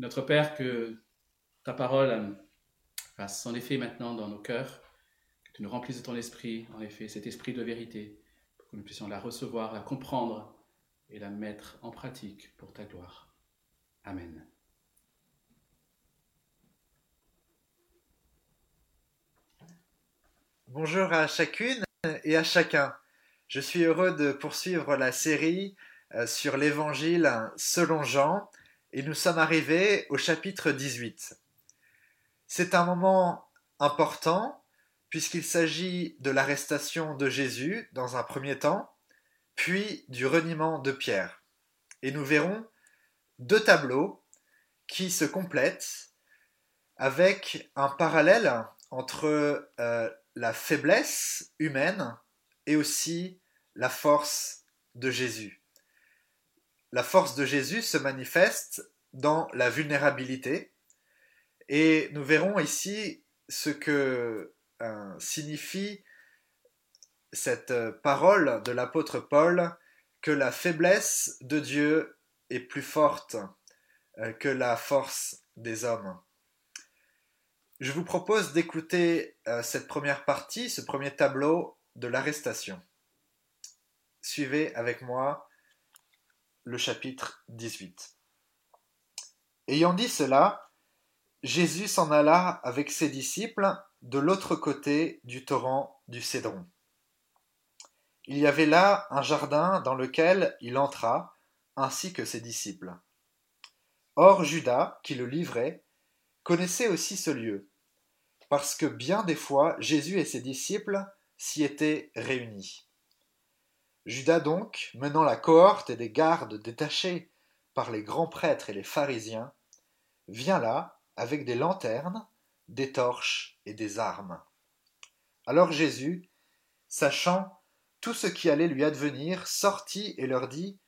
Notre Père, que ta parole fasse son effet maintenant dans nos cœurs, que tu nous remplisses de ton esprit, en effet, cet esprit de vérité, pour que nous puissions la recevoir, la comprendre et la mettre en pratique pour ta gloire. Amen. Bonjour à chacune et à chacun. Je suis heureux de poursuivre la série euh, sur l'évangile selon Jean et nous sommes arrivés au chapitre 18. C'est un moment important puisqu'il s'agit de l'arrestation de Jésus dans un premier temps, puis du reniement de Pierre. Et nous verrons deux tableaux qui se complètent avec un parallèle entre euh, la faiblesse humaine et aussi la force de Jésus. La force de Jésus se manifeste dans la vulnérabilité et nous verrons ici ce que euh, signifie cette parole de l'apôtre Paul que la faiblesse de Dieu est plus forte euh, que la force des hommes. Je vous propose d'écouter euh, cette première partie, ce premier tableau de l'arrestation. Suivez avec moi le chapitre 18. Ayant dit cela, Jésus s'en alla avec ses disciples de l'autre côté du torrent du Cédron. Il y avait là un jardin dans lequel il entra, ainsi que ses disciples. Or Judas, qui le livrait, connaissait aussi ce lieu, parce que bien des fois Jésus et ses disciples s'y étaient réunis. Judas donc, menant la cohorte et des gardes détachés par les grands prêtres et les pharisiens, vient là avec des lanternes, des torches et des armes. Alors Jésus, sachant tout ce qui allait lui advenir, sortit et leur dit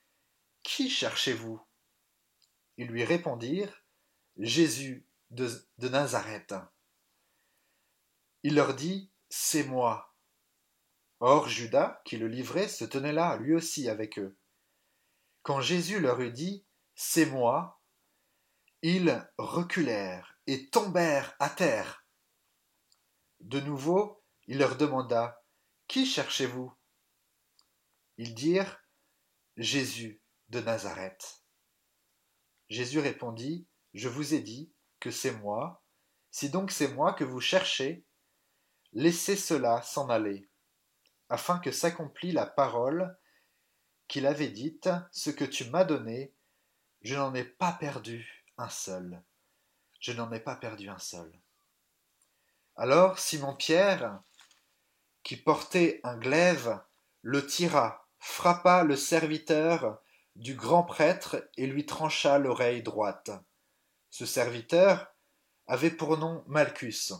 Qui cherchez-vous? Ils lui répondirent Jésus de, de Nazareth. Il leur dit C'est moi. Or Judas, qui le livrait, se tenait là, lui aussi, avec eux. Quand Jésus leur eut dit C'est moi, ils reculèrent et tombèrent à terre. De nouveau, il leur demanda Qui cherchez-vous? Ils dirent Jésus de Nazareth. Jésus répondit Je vous ai dit que c'est moi. Si donc c'est moi que vous cherchez, Laissez cela s'en aller, afin que s'accomplît la parole qu'il avait dite, ce que tu m'as donné, je n'en ai pas perdu un seul. Je n'en ai pas perdu un seul. Alors Simon Pierre, qui portait un glaive, le tira, frappa le serviteur du grand prêtre et lui trancha l'oreille droite. Ce serviteur avait pour nom Malchus.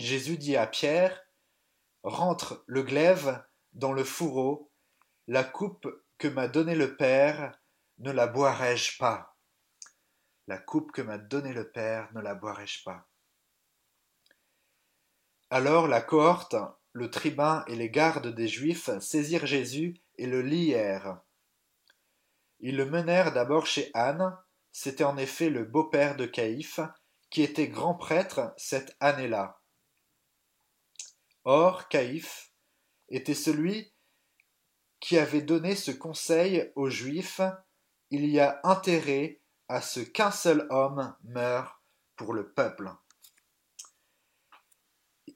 Jésus dit à Pierre, Rentre le glaive dans le fourreau, la coupe que m'a donnée le Père, ne la boirai-je pas La coupe que m'a donnée le Père, ne la boirai-je pas Alors la cohorte, le tribun et les gardes des Juifs saisirent Jésus et le lièrent. Ils le menèrent d'abord chez Anne, c'était en effet le beau-père de Caïphe, qui était grand prêtre cette année-là. Or Caïphe était celui qui avait donné ce conseil aux Juifs Il y a intérêt à ce qu'un seul homme meure pour le peuple.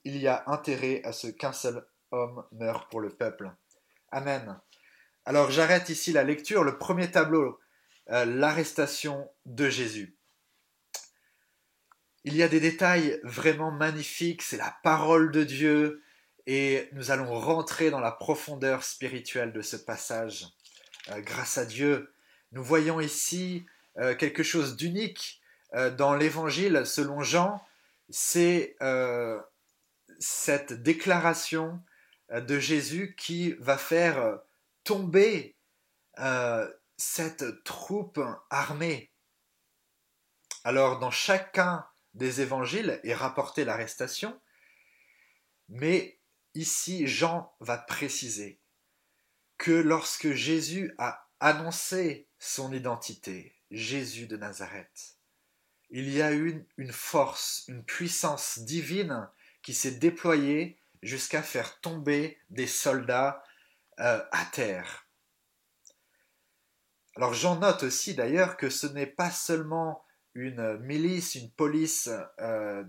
Il y a intérêt à ce qu'un seul homme meure pour le peuple. Amen. Alors j'arrête ici la lecture, le premier tableau, euh, l'arrestation de Jésus. Il y a des détails vraiment magnifiques, c'est la parole de Dieu, et nous allons rentrer dans la profondeur spirituelle de ce passage. Euh, grâce à Dieu, nous voyons ici euh, quelque chose d'unique euh, dans l'évangile selon Jean, c'est cette déclaration de Jésus qui va faire tomber cette troupe armée. Alors dans chacun des évangiles est rapportée l'arrestation, mais ici Jean va préciser que lorsque Jésus a annoncé son identité, Jésus de Nazareth, il y a eu une force, une puissance divine qui s'est déployée jusqu'à faire tomber des soldats euh, à terre. Alors j'en note aussi d'ailleurs que ce n'est pas seulement une milice, une police euh,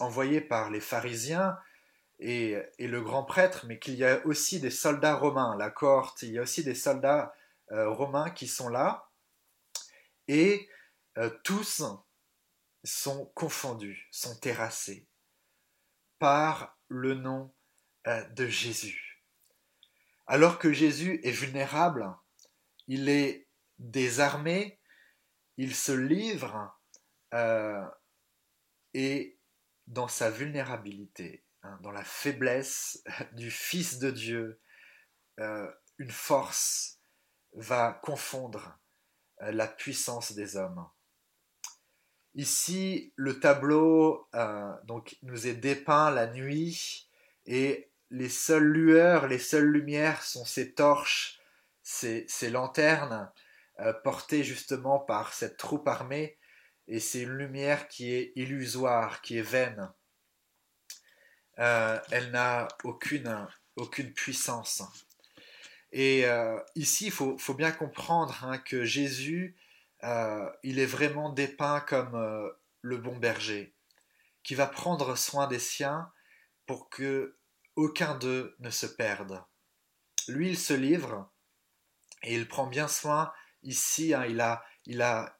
envoyée par les pharisiens et, le grand prêtre, mais qu'il y a aussi des soldats romains, la cohorte, il y a aussi des soldats euh, romains qui sont là, et tous sont confondus, sont terrassés par le nom de Jésus. Alors que Jésus est vulnérable, il est désarmé, il se livre euh, et dans sa vulnérabilité, hein, dans la faiblesse du Fils de Dieu, euh, une force va confondre euh, la puissance des hommes. Ici, le tableau donc, nous est dépeint la nuit et les seules lueurs, les seules lumières sont ces torches ces, lanternes euh, portées justement par cette troupe armée, et c'est une lumière qui est illusoire, qui est vaine. Euh, elle n'a aucune, aucune puissance. Et euh, ici, il faut, bien comprendre hein, que Jésus, il est vraiment dépeint comme le bon berger, qui va prendre soin des siens pour que aucun d'eux ne se perde. Lui, il se livre, et il prend bien soin ici, hein, il, a, il, a,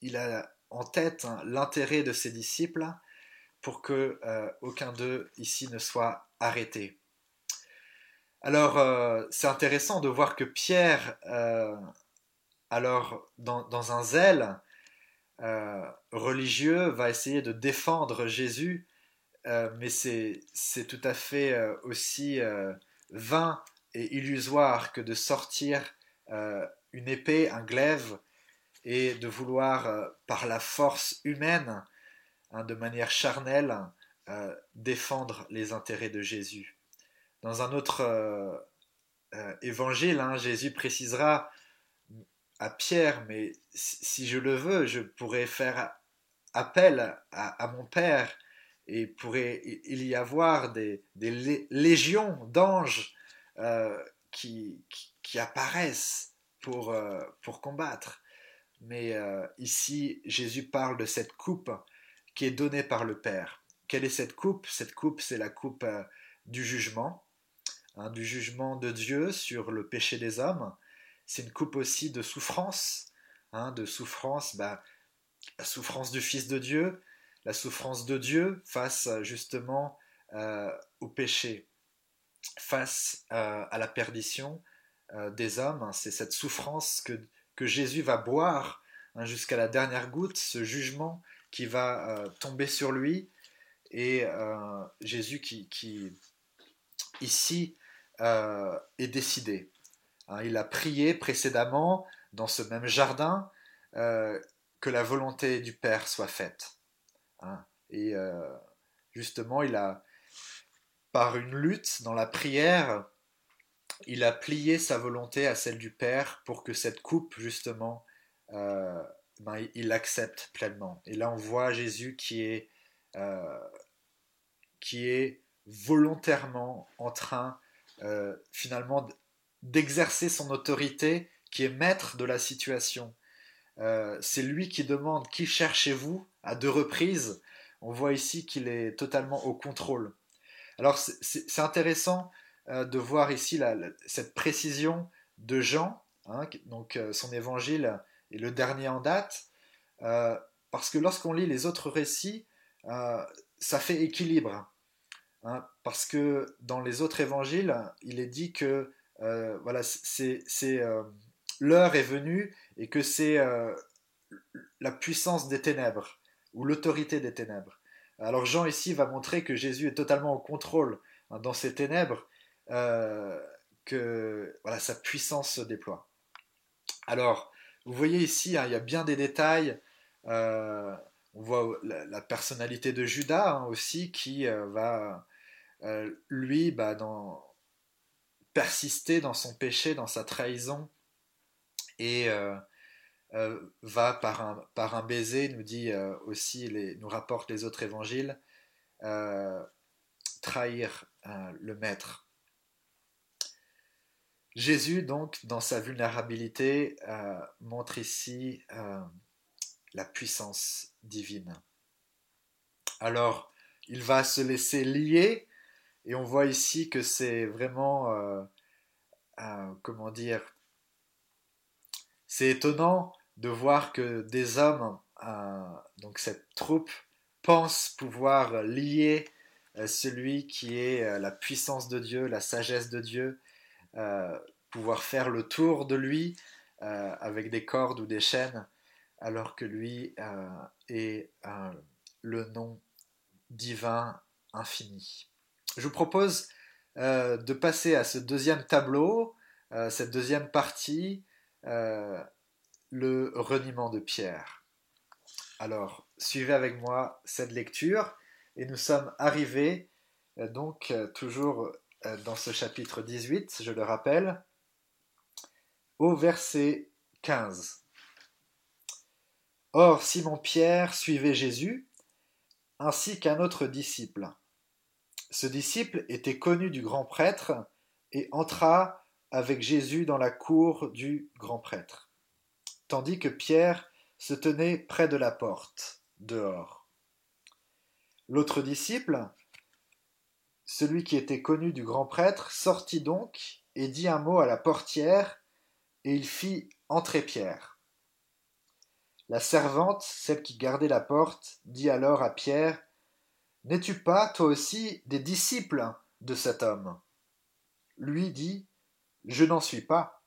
il a en tête hein, l'intérêt de ses disciples pour que euh, aucun d'eux ici ne soit arrêté. Alors, euh, c'est intéressant de voir que Pierre, euh, alors dans, dans, un zèle religieux, va essayer de défendre Jésus, mais c'est tout à fait aussi vain et illusoire que de sortir une épée, un glaive, et de vouloir, euh, par la force humaine, hein, de manière charnelle, euh, défendre les intérêts de Jésus. Dans un autre évangile, hein, Jésus précisera à Pierre, mais si je le veux, je pourrais faire appel à, mon Père et pourrait il y avoir des, légions d'anges qui apparaissent pour, euh, pour combattre. Mais euh, ici, Jésus parle de cette coupe qui est donnée par le Père. Quelle est cette coupe? Cette coupe, c'est la coupe euh, du jugement, hein, du jugement de Dieu sur le péché des hommes. C'est une coupe aussi de souffrance, hein, de souffrance, bah, la souffrance du Fils de Dieu, la souffrance de Dieu face justement au péché, face à la perdition, euh, des hommes. Hein, c'est cette souffrance que, que, Jésus va boire hein, jusqu'à la dernière goutte, ce jugement qui va euh, tomber sur lui. Et euh, Jésus qui, qui ici, est décidé. Hein, il a prié précédemment dans ce même jardin que la volonté du Père soit faite. Et justement, il a, par une lutte dans la prière, il a plié sa volonté à celle du Père pour que cette coupe, justement, euh, ben, il l'accepte pleinement. Et là, on voit Jésus qui est, euh, qui est volontairement en train, euh, finalement, d'exercer son autorité, qui est maître de la situation. C'est lui qui demande qui cherchez-vous à deux reprises? On voit ici qu'il est totalement au contrôle. Alors, c'est intéressant euh, de voir ici cette précision de Jean, hein, donc euh, son évangile est le dernier en date, euh, parce que lorsqu'on lit les autres récits, ça fait équilibre. Hein, parce que dans les autres évangiles, il est dit que voilà, c'est, l'heure est venue et que c'est la puissance des ténèbres ou l'autorité des ténèbres. Alors Jean ici va montrer que Jésus est totalement au contrôle hein, dans ces ténèbres euh, que voilà, sa puissance se déploie. Alors, vous voyez ici, hein, il y a bien des détails. Euh, on voit la, personnalité de Judas hein, aussi qui euh, va, lui, bah, persister dans son péché, dans sa trahison, et va par un, par un baiser, nous dit aussi, les, nous rapporte les autres évangiles, trahir le maître. Jésus, donc, dans sa vulnérabilité, montre ici la puissance divine. Alors, il va se laisser lier, et on voit ici que c'est vraiment, comment dire, c'est étonnant de voir que des hommes, euh, donc cette troupe, pensent pouvoir lier euh, celui qui est euh, la puissance de Dieu, la sagesse de Dieu, pouvoir faire le tour de lui avec des cordes ou des chaînes, alors que lui est le nom divin infini. Je vous propose de passer à ce deuxième tableau, cette deuxième partie, le reniement de Pierre. Alors, suivez avec moi cette lecture et nous sommes arrivés euh, donc euh, toujours euh, dans ce chapitre 18, je le rappelle, au verset 15. Or Simon-Pierre suivait Jésus, ainsi qu'un autre disciple. Ce disciple était connu du grand prêtre et entra avec Jésus dans la cour du grand prêtre tandis que Pierre se tenait près de la porte, dehors. L'autre disciple, celui qui était connu du grand prêtre, sortit donc et dit un mot à la portière, et il fit entrer Pierre. La servante, celle qui gardait la porte, dit alors à Pierre, N'es-tu pas, toi aussi, des disciples de cet homme? Lui dit, Je n'en suis pas.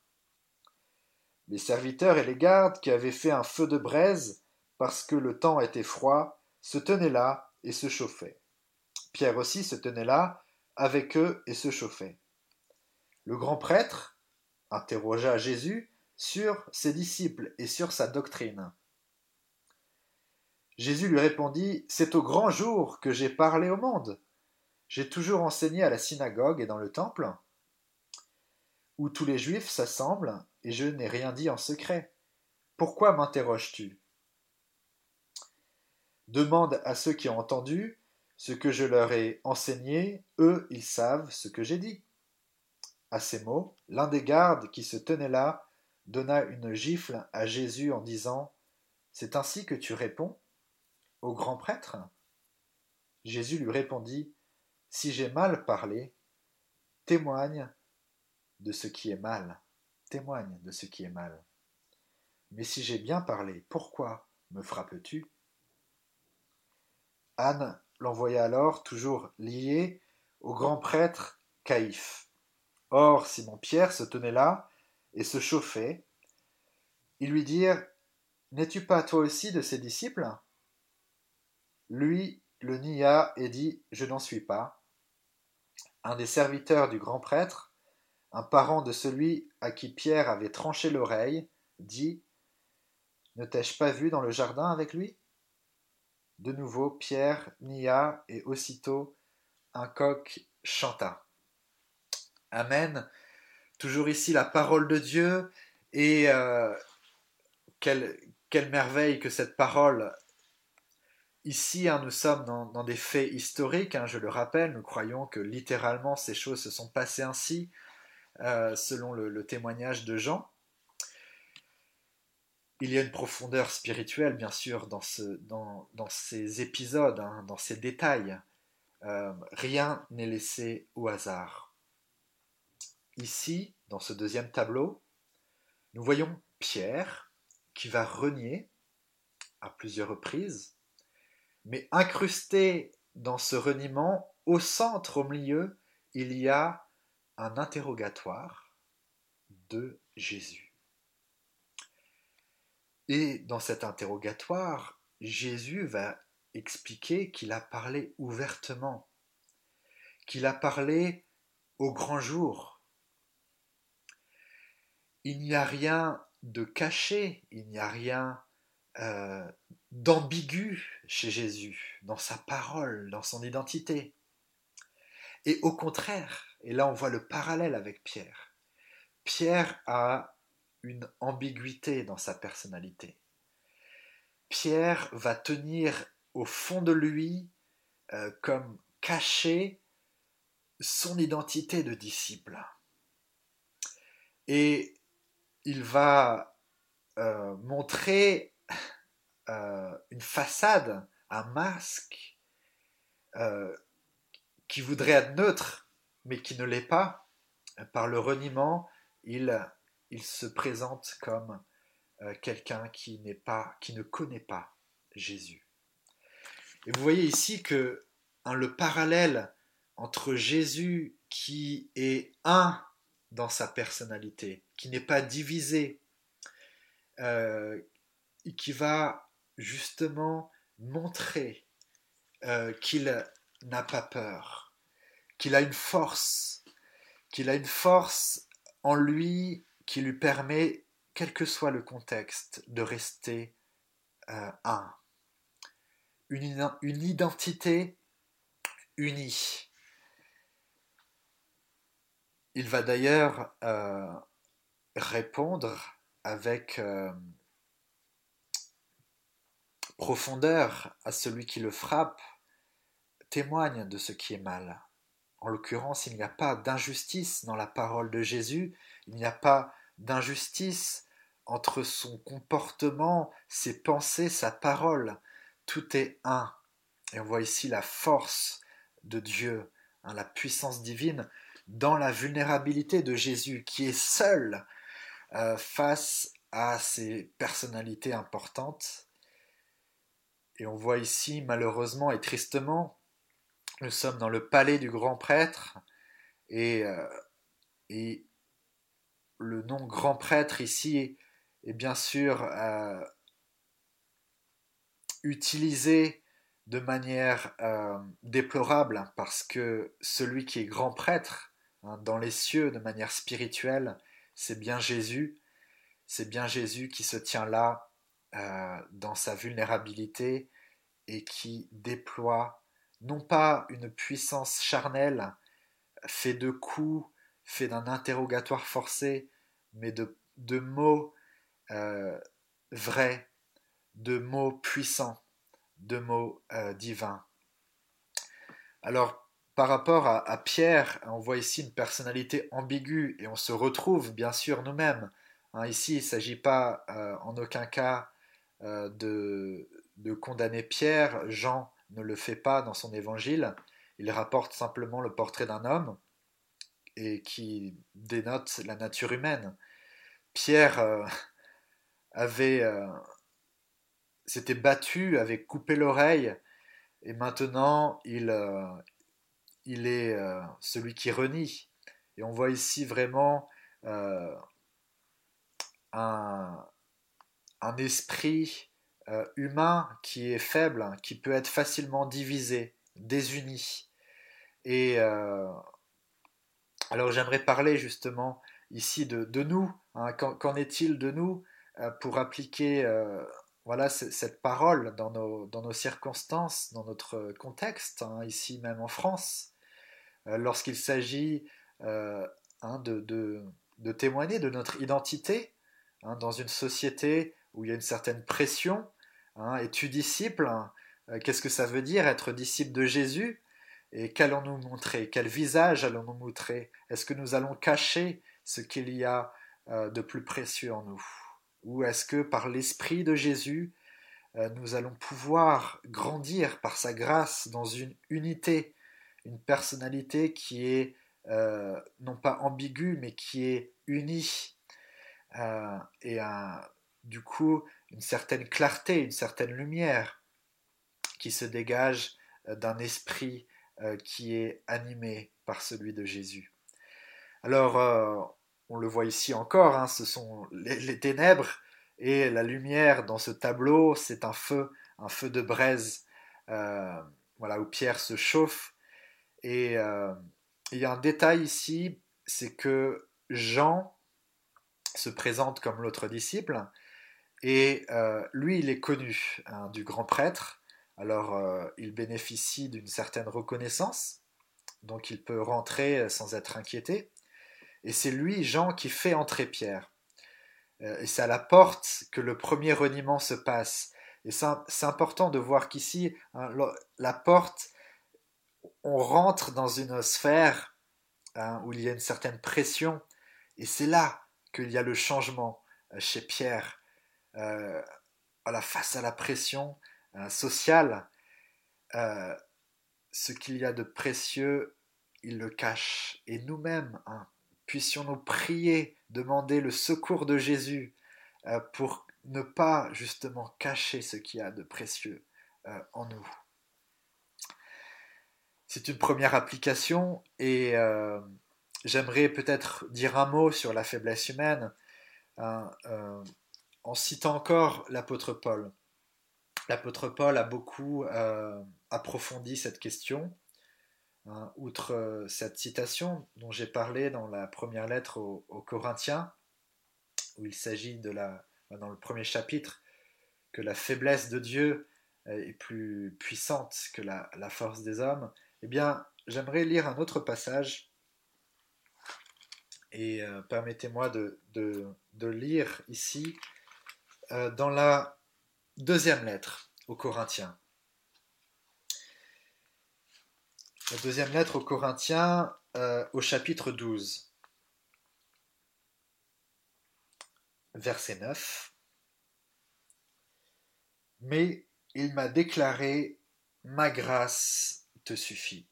Les serviteurs et les gardes, qui avaient fait un feu de braise, parce que le temps était froid, se tenaient là et se chauffaient. Pierre aussi se tenait là, avec eux, et se chauffait. Le grand prêtre interrogea Jésus sur ses disciples et sur sa doctrine. Jésus lui répondit C'est au grand jour que j'ai parlé au monde. J'ai toujours enseigné à la synagogue et dans le temple, où tous les juifs s'assemblent et je n'ai rien dit en secret. Pourquoi m'interroges-tu? Demande à ceux qui ont entendu ce que je leur ai enseigné, eux ils savent ce que j'ai dit. À ces mots, l'un des gardes qui se tenait là donna une gifle à Jésus en disant C'est ainsi que tu réponds au grand prêtre? Jésus lui répondit Si j'ai mal parlé, témoigne de ce qui est mal témoigne de ce qui est mal. Mais si j'ai bien parlé, pourquoi me frappes-tu? L'envoya alors, toujours lié, au grand prêtre Caïphe. Or, Simon-Pierre se tenait là et se chauffait. Ils lui dirent N'es-tu pas toi aussi de ses disciples? Lui le nia et dit Je n'en suis pas. Un des serviteurs du grand prêtre un parent de celui à qui Pierre avait tranché l'oreille, dit Ne t'ai-je pas vu dans le jardin avec lui? De nouveau, Pierre nia et aussitôt un coq chanta. Amen. Toujours ici la parole de Dieu et euh, quelle, merveille que cette parole. Ici, hein, nous sommes dans, des faits historiques, hein, je le rappelle, nous croyons que littéralement ces choses se sont passées ainsi. Euh, selon le, témoignage de Jean. Il y a une profondeur spirituelle, bien sûr, dans, ces épisodes, hein, dans ces détails. Euh, rien n'est laissé au hasard. Ici, dans ce deuxième tableau, nous voyons Pierre qui va renier à plusieurs reprises, mais incrusté dans ce reniement, au centre, au milieu, il y a un interrogatoire de Jésus. Et dans cet interrogatoire, Jésus va expliquer qu'il a parlé ouvertement, qu'il a parlé au grand jour. Il n'y a rien de caché, il n'y a rien euh, d'ambigu chez Jésus, dans sa parole, dans son identité. Et au contraire, et là on voit le parallèle avec Pierre, Pierre a une ambiguïté dans sa personnalité. Pierre va tenir au fond de lui euh, comme caché son identité de disciple. Et il va euh, montrer euh, une façade, un masque, qui voudrait être neutre, mais qui ne l'est pas. Par le reniement, il, il se présente comme quelqu'un qui n'est pas, qui ne connaît pas Jésus. Et vous voyez ici que hein, le parallèle entre Jésus qui est un dans sa personnalité, qui n'est pas divisé, euh, qui va justement montrer euh, qu'il n'a pas peur, qu'il a une force, qu'il a une force en lui qui lui permet, quel que soit le contexte, de rester euh, un une, identité unie. Il va d'ailleurs euh, répondre avec euh, profondeur à celui qui le frappe, témoigne de ce qui est mal. En l'occurrence, il n'y a pas d'injustice dans la parole de Jésus, il n'y a pas d'injustice entre son comportement, ses pensées, sa parole tout est un. Et on voit ici la force de Dieu, hein, la puissance divine dans la vulnérabilité de Jésus qui est seul euh, face à ces personnalités importantes. Et on voit ici malheureusement et tristement, nous sommes dans le palais du grand prêtre et, euh, et le nom grand prêtre ici est bien sûr euh, utilisé de manière euh, déplorable parce que celui qui est grand prêtre hein, dans les cieux de manière spirituelle, c'est bien Jésus, c'est bien Jésus qui se tient là euh, dans sa vulnérabilité et qui déploie non pas une puissance charnelle fait de coups, fait d'un interrogatoire forcé, mais de, mots euh, vrais, de mots puissants, de mots euh, divins. Alors, par rapport à, Pierre, on voit ici une personnalité ambiguë et on se retrouve bien sûr nous-mêmes. Hein, ici, il ne s'agit pas euh, en aucun cas de, condamner Pierre. Jean ne le fait pas dans son évangile. Il rapporte simplement le portrait d'un homme et qui dénote la nature humaine. Pierre avait s'était battu, avait coupé l'oreille, et maintenant il, euh, il est euh, celui qui renie. Et on voit ici vraiment euh, un, un, esprit humain qui est faible, qui peut être facilement divisé, désuni. Et alors j'aimerais parler justement ici de, de nous. Hein. Qu'en est-il de nous pour appliquer voilà cette parole dans nos, circonstances, dans notre contexte, hein, ici même en France, euh, lorsqu'il s'agit euh, hein, de, témoigner de notre identité dans une société où il y a une certaine pression. Es-tu disciple euh, Qu'est-ce que ça veut dire être disciple de Jésus? Et qu'allons-nous montrer? Quel visage allons-nous montrer? Est-ce que nous allons cacher ce qu'il y a de plus précieux en nous? Ou est-ce que par l'Esprit de Jésus, euh, nous allons pouvoir grandir par sa grâce dans une unité, une personnalité qui est euh, non pas ambiguë, mais qui est unie, euh, et du coup une certaine clarté, une certaine lumière qui se dégage d'un esprit qui est animé par celui de Jésus. Alors, on le voit ici encore, hein, ce sont les, ténèbres et la lumière dans ce tableau, c'est un feu, un feu de braise, euh, voilà, où Pierre se chauffe. Et euh, il y a un détail ici, c'est que Jean se présente comme l'autre disciple, et euh, lui, il est connu hein, du grand prêtre, alors il bénéficie d'une certaine reconnaissance, donc il peut rentrer sans être inquiété. Et c'est lui, Jean, qui fait entrer Pierre. et c'est à la porte que le premier reniement se passe. Et c'est important de voir qu'ici, hein, la porte, on rentre dans une sphère hein, où il y a une certaine pression, et c'est là qu'il y a le changement euh, chez Pierre. Euh, face à la pression euh, sociale, euh, ce qu'il y a de précieux, il le cache. Et nous-mêmes, hein, puissions-nous prier, demander le secours de Jésus pour ne pas justement cacher ce qu'il y a de précieux en nous. C'est une première application et j'aimerais peut-être dire un mot sur la faiblesse humaine. Hein, euh, en citant encore l'apôtre Paul. L'apôtre Paul a beaucoup euh, approfondi cette question. Hein, outre euh, cette citation dont j'ai parlé dans la première lettre aux, Corinthiens, où il s'agit de la, dans le premier chapitre, que la faiblesse de Dieu est plus puissante que la, force des hommes, eh bien, j'aimerais lire un autre passage et euh, permettez-moi de, lire ici dans la deuxième lettre aux Corinthiens. La deuxième lettre aux Corinthiens euh, au chapitre 12, verset 9. Mais il m'a déclaré, ma grâce te suffit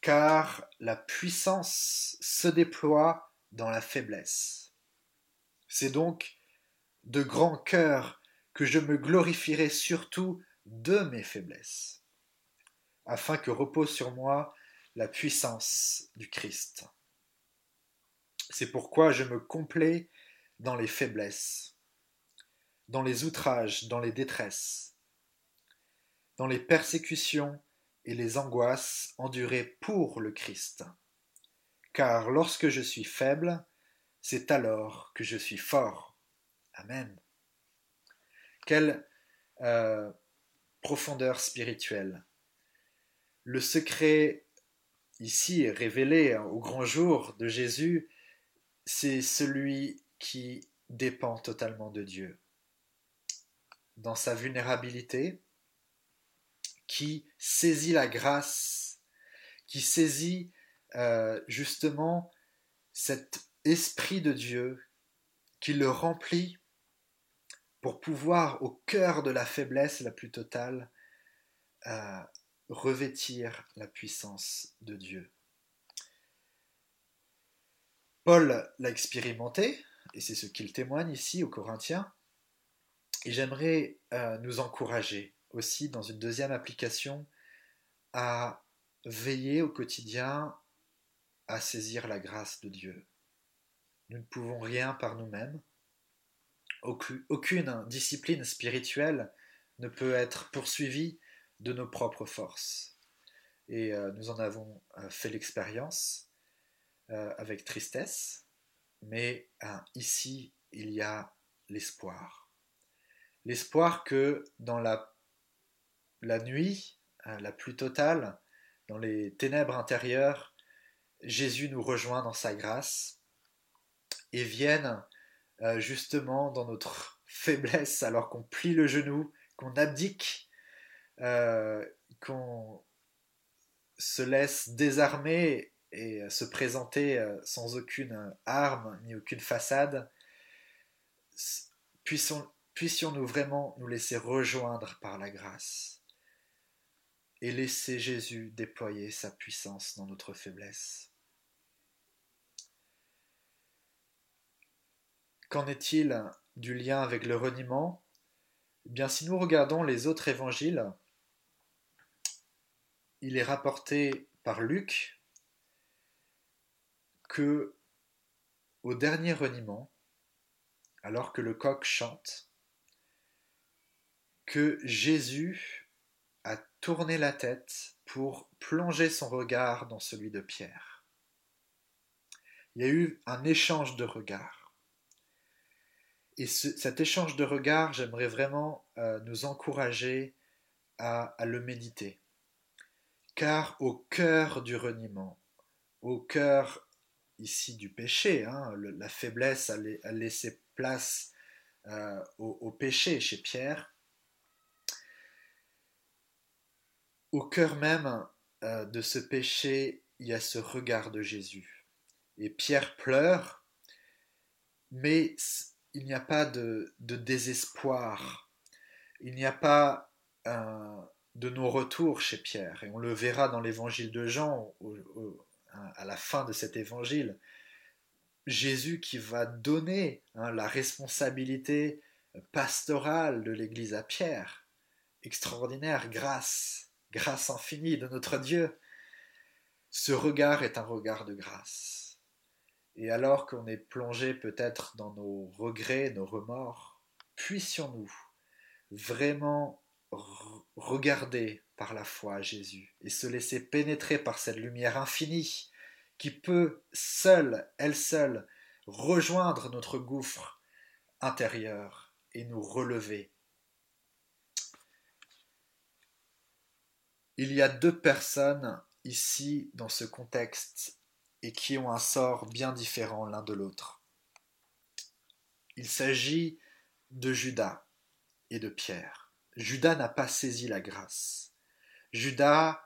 car la puissance se déploie dans la faiblesse. C'est donc de grand cœur que je me glorifierai surtout de mes faiblesses, afin que repose sur moi la puissance du Christ. C'est pourquoi je me complais dans les faiblesses, dans les outrages, dans les détresses, dans les persécutions, et les angoisses endurées pour le Christ. Car lorsque je suis faible, c'est alors que je suis fort. Amen. Quelle euh, profondeur spirituelle. Le secret ici révélé au grand jour de Jésus, c'est celui qui dépend totalement de Dieu. Dans sa vulnérabilité, qui saisit la grâce, qui saisit euh, justement cet esprit de Dieu, qui le remplit pour pouvoir, au cœur de la faiblesse la plus totale, euh, revêtir la puissance de Dieu. Paul l'a expérimenté, et c'est ce qu'il témoigne ici aux Corinthiens, et j'aimerais euh, nous encourager aussi dans une deuxième application à veiller au quotidien à saisir la grâce de Dieu. Nous ne pouvons rien par nous-mêmes. Aucune discipline spirituelle ne peut être poursuivie de nos propres forces. Et euh, nous en avons euh, fait l'expérience euh, avec tristesse, mais ici, il y a l'espoir. L'espoir que dans la la nuit, hein, la plus totale, dans les ténèbres intérieures, Jésus nous rejoint dans sa grâce et vienne euh, justement dans notre faiblesse alors qu'on plie le genou, qu'on abdique, euh, qu'on se laisse désarmer et se présenter euh, sans aucune arme ni aucune façade, puissions-nous vraiment nous laisser rejoindre par la grâce et laisser Jésus déployer sa puissance dans notre faiblesse? Qu'en est-il du lien avec le reniement? Eh bien, si nous regardons les autres évangiles, il est rapporté par Luc que au dernier reniement, alors que le coq chante, que Jésus a tourné la tête pour plonger son regard dans celui de Pierre. Il y a eu un échange de regards. Et cet échange de regards, j'aimerais vraiment euh, nous encourager à, le méditer. Car au cœur du reniement, au cœur ici du péché, hein, la faiblesse a, laissé place au, péché chez Pierre. Au cœur même de ce péché, il y a ce regard de Jésus. Et Pierre pleure, mais il n'y a pas de, désespoir, il n'y a pas de non-retour chez Pierre, et on le verra dans l'évangile de Jean, à la fin de cet évangile. Jésus qui va donner hein, la responsabilité pastorale de l'Église à Pierre. Extraordinaire grâce, grâce infinie de notre Dieu. Ce regard est un regard de grâce. Et alors qu'on est plongé peut-être dans nos regrets, nos remords, puissions-nous vraiment regarder par la foi à Jésus et se laisser pénétrer par cette lumière infinie qui peut seule, elle seule, rejoindre notre gouffre intérieur et nous relever? Il y a deux personnes ici dans ce contexte et qui ont un sort bien différent l'un de l'autre. Il s'agit de Judas et de Pierre. Judas n'a pas saisi la grâce. Judas,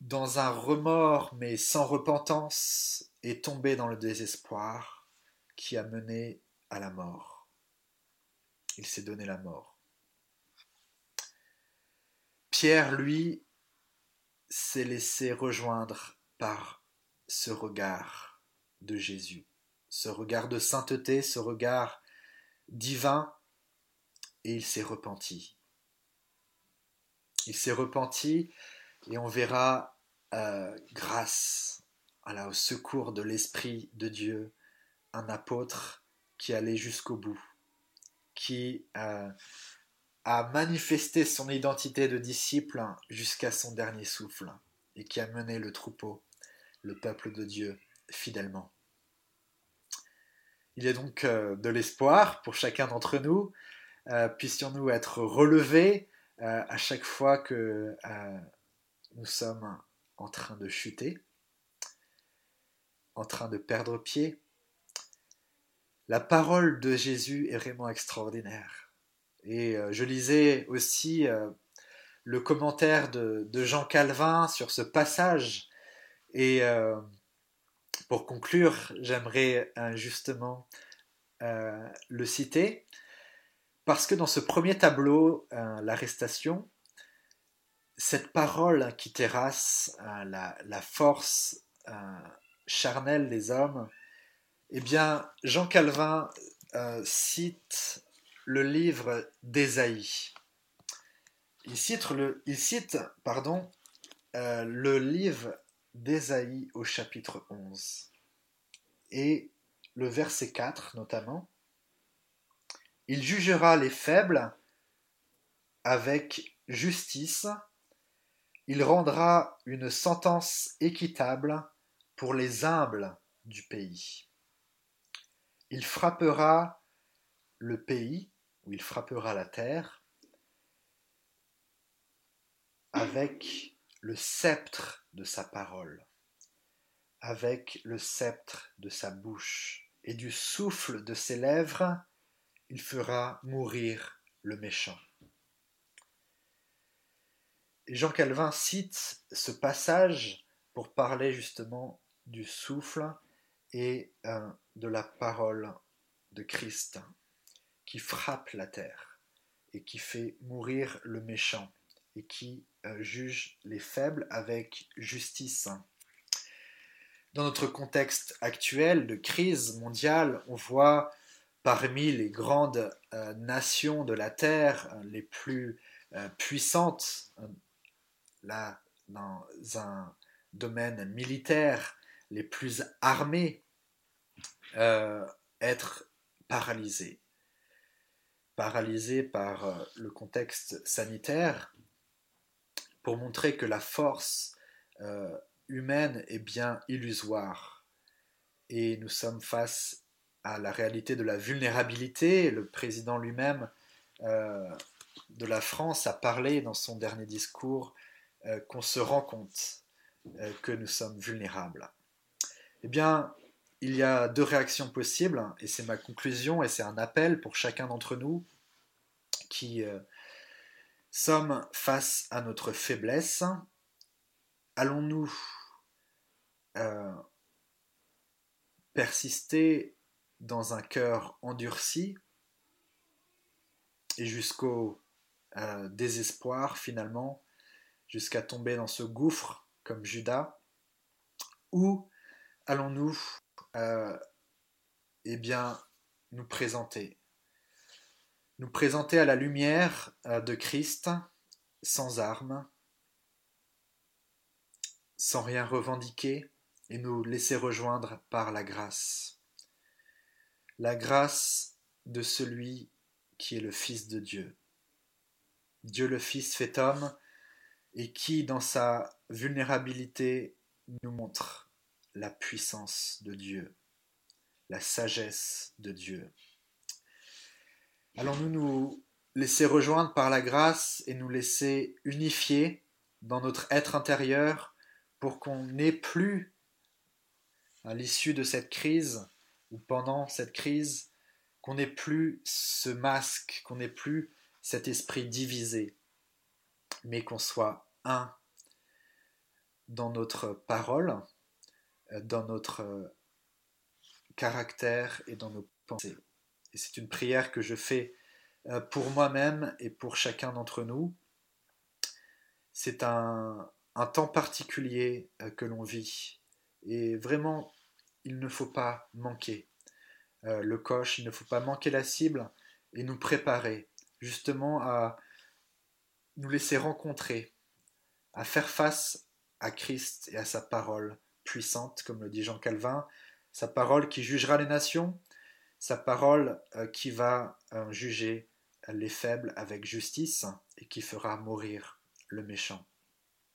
dans un remords mais sans repentance, est tombé dans le désespoir qui a mené à la mort. Il s'est donné la mort. Pierre, lui, s'est laissé rejoindre par ce regard de Jésus, ce regard de sainteté, ce regard divin, et il s'est repenti. Il s'est repenti, et on verra, euh, grâce à au secours de l'Esprit de Dieu, un apôtre qui allait jusqu'au bout, qui euh, a manifesté son identité de disciple jusqu'à son dernier souffle, et qui a mené le troupeau le peuple de Dieu fidèlement. Il y a donc euh, de l'espoir pour chacun d'entre nous. Euh, puissions-nous être relevés euh, à chaque fois que nous sommes en train de chuter, en train de perdre pied. La parole de Jésus est vraiment extraordinaire. Et je lisais aussi le commentaire de, Jean Calvin sur ce passage et euh, pour conclure, j'aimerais euh, justement euh, le citer, parce que dans ce premier tableau, l'arrestation, cette parole qui terrasse la, force charnelle des hommes, eh bien, Jean Calvin cite le livre d'Ésaïe. Il cite, le, il cite pardon, le livre d'Ésaïe au chapitre 11. Et le verset 4 notamment, il jugera les faibles avec justice, il rendra une sentence équitable pour les humbles du pays. Il frappera le pays, ou il frappera la terre, avec le sceptre sa parole, avec le sceptre de sa bouche, et du souffle de ses lèvres, il fera mourir le méchant. Jean Calvin cite ce passage pour parler justement du souffle et euh, de la parole de Christ qui frappe la terre et qui fait mourir le méchant et qui juge les faibles avec justice. Dans notre contexte actuel de crise mondiale, on voit parmi les grandes euh, nations de la Terre, euh, les plus puissantes, là, dans un domaine militaire, les plus armées, être paralysées. Paralysées par le contexte sanitaire, pour montrer que la force euh, humaine est bien illusoire. Et nous sommes face à la réalité de la vulnérabilité. Le président lui-même euh, de la France a parlé dans son dernier discours euh, qu'on se rend compte que nous sommes vulnérables. Eh bien, il y a deux réactions possibles, et c'est ma conclusion, et c'est un appel pour chacun d'entre nous qui sommes face à notre faiblesse. Allons-nous euh, persister dans un cœur endurci et jusqu'au euh, désespoir finalement, jusqu'à tomber dans ce gouffre comme Judas, ou allons-nous euh, eh bien, nous présenter? Nous présenter à la lumière euh, de Christ, sans armes, sans rien revendiquer, et nous laisser rejoindre par la grâce. La grâce de celui qui est le Fils de Dieu. Dieu le Fils fait homme et qui, dans sa vulnérabilité, nous montre la puissance de Dieu, la sagesse de Dieu. Allons-nous nous laisser rejoindre par la grâce et nous laisser unifier dans notre être intérieur pour qu'on n'ait plus, à l'issue de cette crise ou pendant cette crise, qu'on n'ait plus ce masque, qu'on n'ait plus cet esprit divisé, mais qu'on soit un dans notre parole, euh, dans notre euh, caractère et dans nos pensées. C'est une prière que je fais euh, pour moi-même et pour chacun d'entre nous. C'est un, un, temps particulier que l'on vit. Et vraiment, il ne faut pas manquer euh, le coche, il ne faut pas manquer la cible et nous préparer justement à nous laisser rencontrer, à faire face à Christ et à sa parole puissante, comme le dit Jean Calvin, sa parole qui jugera les nations, sa parole euh, qui va euh, juger les faibles avec justice et qui fera mourir le méchant.